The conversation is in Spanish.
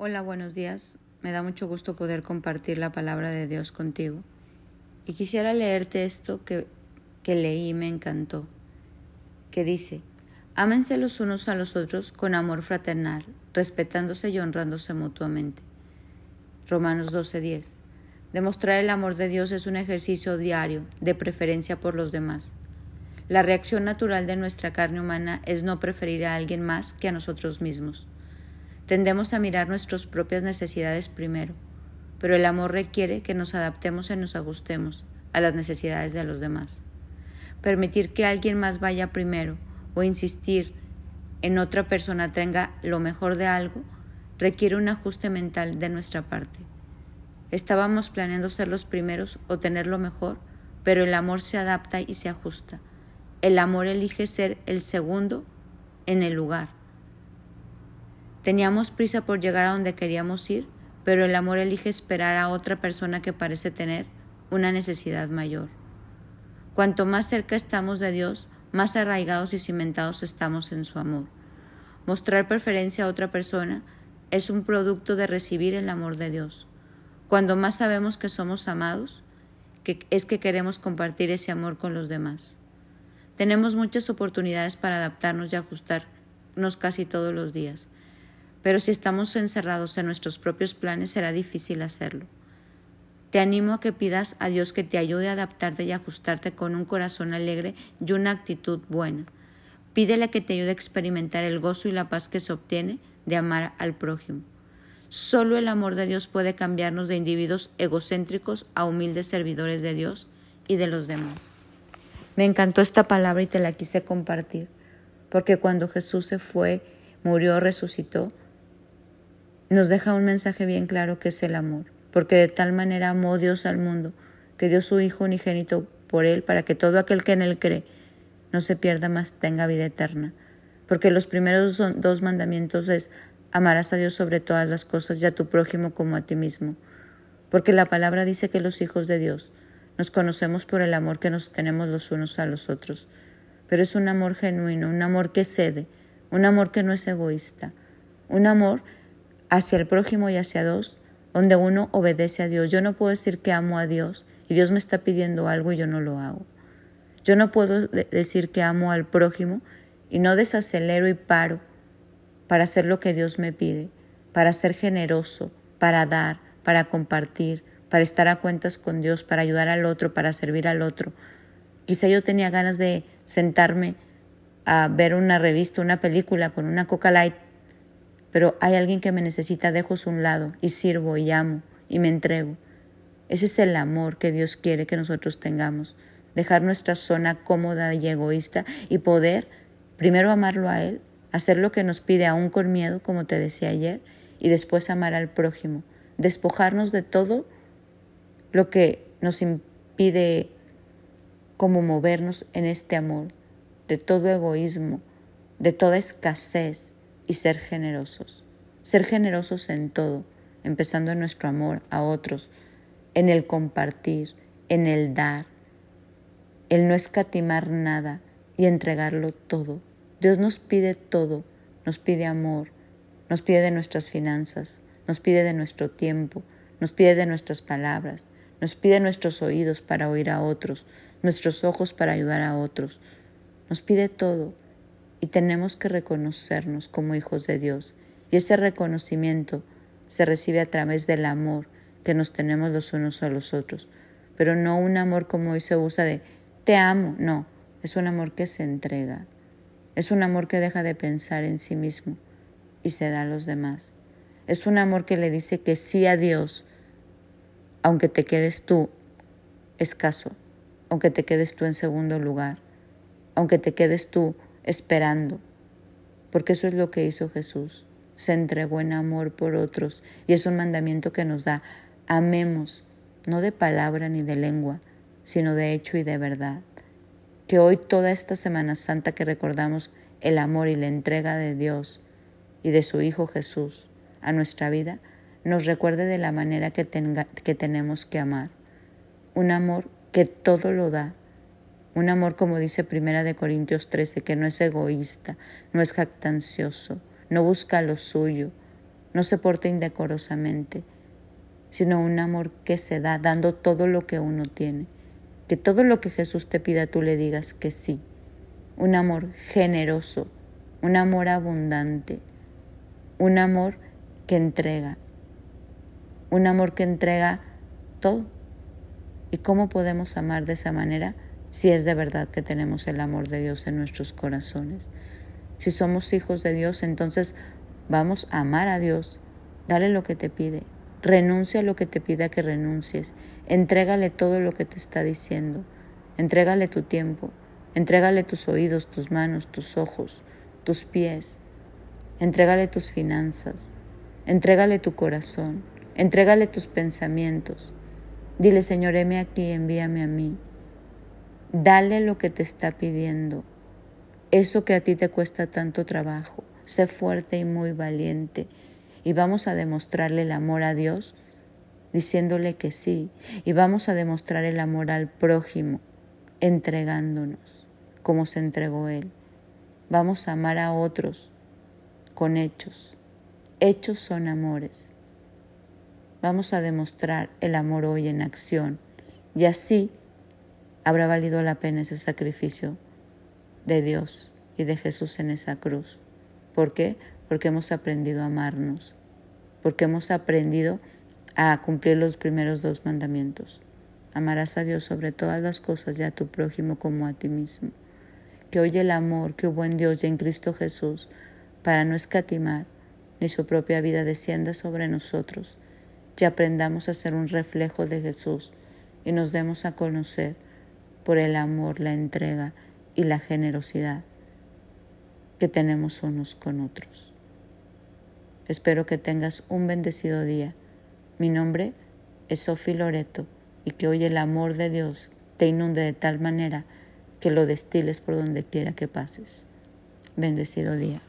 Hola, buenos días. Me da mucho gusto poder compartir la palabra de Dios contigo. Y quisiera leerte esto que, que leí y me encantó, que dice, ámense los unos a los otros con amor fraternal, respetándose y honrándose mutuamente. Romanos 12:10. Demostrar el amor de Dios es un ejercicio diario de preferencia por los demás. La reacción natural de nuestra carne humana es no preferir a alguien más que a nosotros mismos. Tendemos a mirar nuestras propias necesidades primero, pero el amor requiere que nos adaptemos y nos ajustemos a las necesidades de los demás. Permitir que alguien más vaya primero o insistir en otra persona tenga lo mejor de algo requiere un ajuste mental de nuestra parte. Estábamos planeando ser los primeros o tener lo mejor, pero el amor se adapta y se ajusta. El amor elige ser el segundo en el lugar Teníamos prisa por llegar a donde queríamos ir, pero el amor elige esperar a otra persona que parece tener una necesidad mayor. Cuanto más cerca estamos de Dios, más arraigados y cimentados estamos en su amor. Mostrar preferencia a otra persona es un producto de recibir el amor de Dios. Cuando más sabemos que somos amados, es que queremos compartir ese amor con los demás. Tenemos muchas oportunidades para adaptarnos y ajustarnos casi todos los días pero si estamos encerrados en nuestros propios planes será difícil hacerlo. Te animo a que pidas a Dios que te ayude a adaptarte y ajustarte con un corazón alegre y una actitud buena. Pídele que te ayude a experimentar el gozo y la paz que se obtiene de amar al prójimo. Solo el amor de Dios puede cambiarnos de individuos egocéntricos a humildes servidores de Dios y de los demás. Me encantó esta palabra y te la quise compartir, porque cuando Jesús se fue, murió, resucitó, nos deja un mensaje bien claro que es el amor, porque de tal manera amó Dios al mundo, que dio su Hijo unigénito por él, para que todo aquel que en él cree no se pierda más, tenga vida eterna. Porque los primeros dos mandamientos es amarás a Dios sobre todas las cosas y a tu prójimo como a ti mismo. Porque la palabra dice que los hijos de Dios nos conocemos por el amor que nos tenemos los unos a los otros. Pero es un amor genuino, un amor que cede, un amor que no es egoísta, un amor hacia el prójimo y hacia Dios, donde uno obedece a Dios. Yo no puedo decir que amo a Dios y Dios me está pidiendo algo y yo no lo hago. Yo no puedo decir que amo al prójimo y no desacelero y paro para hacer lo que Dios me pide, para ser generoso, para dar, para compartir, para estar a cuentas con Dios, para ayudar al otro, para servir al otro. Quizá yo tenía ganas de sentarme a ver una revista, una película con una Coca Light pero hay alguien que me necesita, dejo a un lado y sirvo y amo y me entrego. Ese es el amor que Dios quiere que nosotros tengamos, dejar nuestra zona cómoda y egoísta y poder primero amarlo a Él, hacer lo que nos pide aún con miedo, como te decía ayer, y después amar al prójimo, despojarnos de todo lo que nos impide como movernos en este amor, de todo egoísmo, de toda escasez, y ser generosos. Ser generosos en todo, empezando en nuestro amor a otros, en el compartir, en el dar, el no escatimar nada y entregarlo todo. Dios nos pide todo, nos pide amor, nos pide de nuestras finanzas, nos pide de nuestro tiempo, nos pide de nuestras palabras, nos pide nuestros oídos para oír a otros, nuestros ojos para ayudar a otros, nos pide todo y tenemos que reconocernos como hijos de Dios. Y ese reconocimiento se recibe a través del amor que nos tenemos los unos a los otros, pero no un amor como hoy se usa de te amo, no, es un amor que se entrega, es un amor que deja de pensar en sí mismo y se da a los demás. Es un amor que le dice que sí a Dios, aunque te quedes tú escaso, aunque te quedes tú en segundo lugar, aunque te quedes tú esperando, porque eso es lo que hizo Jesús. Se entregó en amor por otros y es un mandamiento que nos da. Amemos, no de palabra ni de lengua, sino de hecho y de verdad. Que hoy toda esta Semana Santa que recordamos el amor y la entrega de Dios y de su Hijo Jesús a nuestra vida, nos recuerde de la manera que, tenga, que tenemos que amar. Un amor que todo lo da, un amor, como dice Primera de Corintios 13, que no es egoísta, no es jactancioso, no busca lo suyo, no se porta indecorosamente, sino un amor que se da dando todo lo que uno tiene. Que todo lo que Jesús te pida tú le digas que sí. Un amor generoso, un amor abundante, un amor que entrega, un amor que entrega todo. ¿Y cómo podemos amar de esa manera si es de verdad que tenemos el amor de Dios en nuestros corazones? Si somos hijos de Dios, entonces vamos a amar a Dios. Dale lo que te pide. Renuncia a lo que te pida que renuncies. Entrégale todo lo que te está diciendo. Entrégale tu tiempo. Entrégale tus oídos, tus manos, tus ojos, tus pies. Entrégale tus finanzas. Entrégale tu corazón. Entrégale tus pensamientos. Dile, Señor, heme aquí, envíame a mí. Dale lo que te está pidiendo. Eso que a ti te cuesta tanto trabajo. Sé fuerte y muy valiente. Y vamos a demostrarle el amor a Dios diciéndole que sí. Y vamos a demostrar el amor al prójimo entregándonos como se entregó Él. Vamos a amar a otros con hechos. Hechos son amores. Vamos a demostrar el amor hoy en acción y así habrá valido la pena ese sacrificio de Dios y de Jesús en esa cruz. ¿Por qué? Porque hemos aprendido a amarnos, porque hemos aprendido a cumplir los primeros dos mandamientos. Amarás a Dios sobre todas las cosas y a tu prójimo como a ti mismo. Que hoy el amor que hubo en Dios y en Cristo Jesús, para no escatimar, ni su propia vida descienda sobre nosotros, y aprendamos a ser un reflejo de Jesús y nos demos a conocer por el amor, la entrega y la generosidad que tenemos unos con otros. Espero que tengas un bendecido día. Mi nombre es Sofi Loreto y que hoy el amor de Dios te inunde de tal manera que lo destiles por donde quiera que pases. Bendecido día.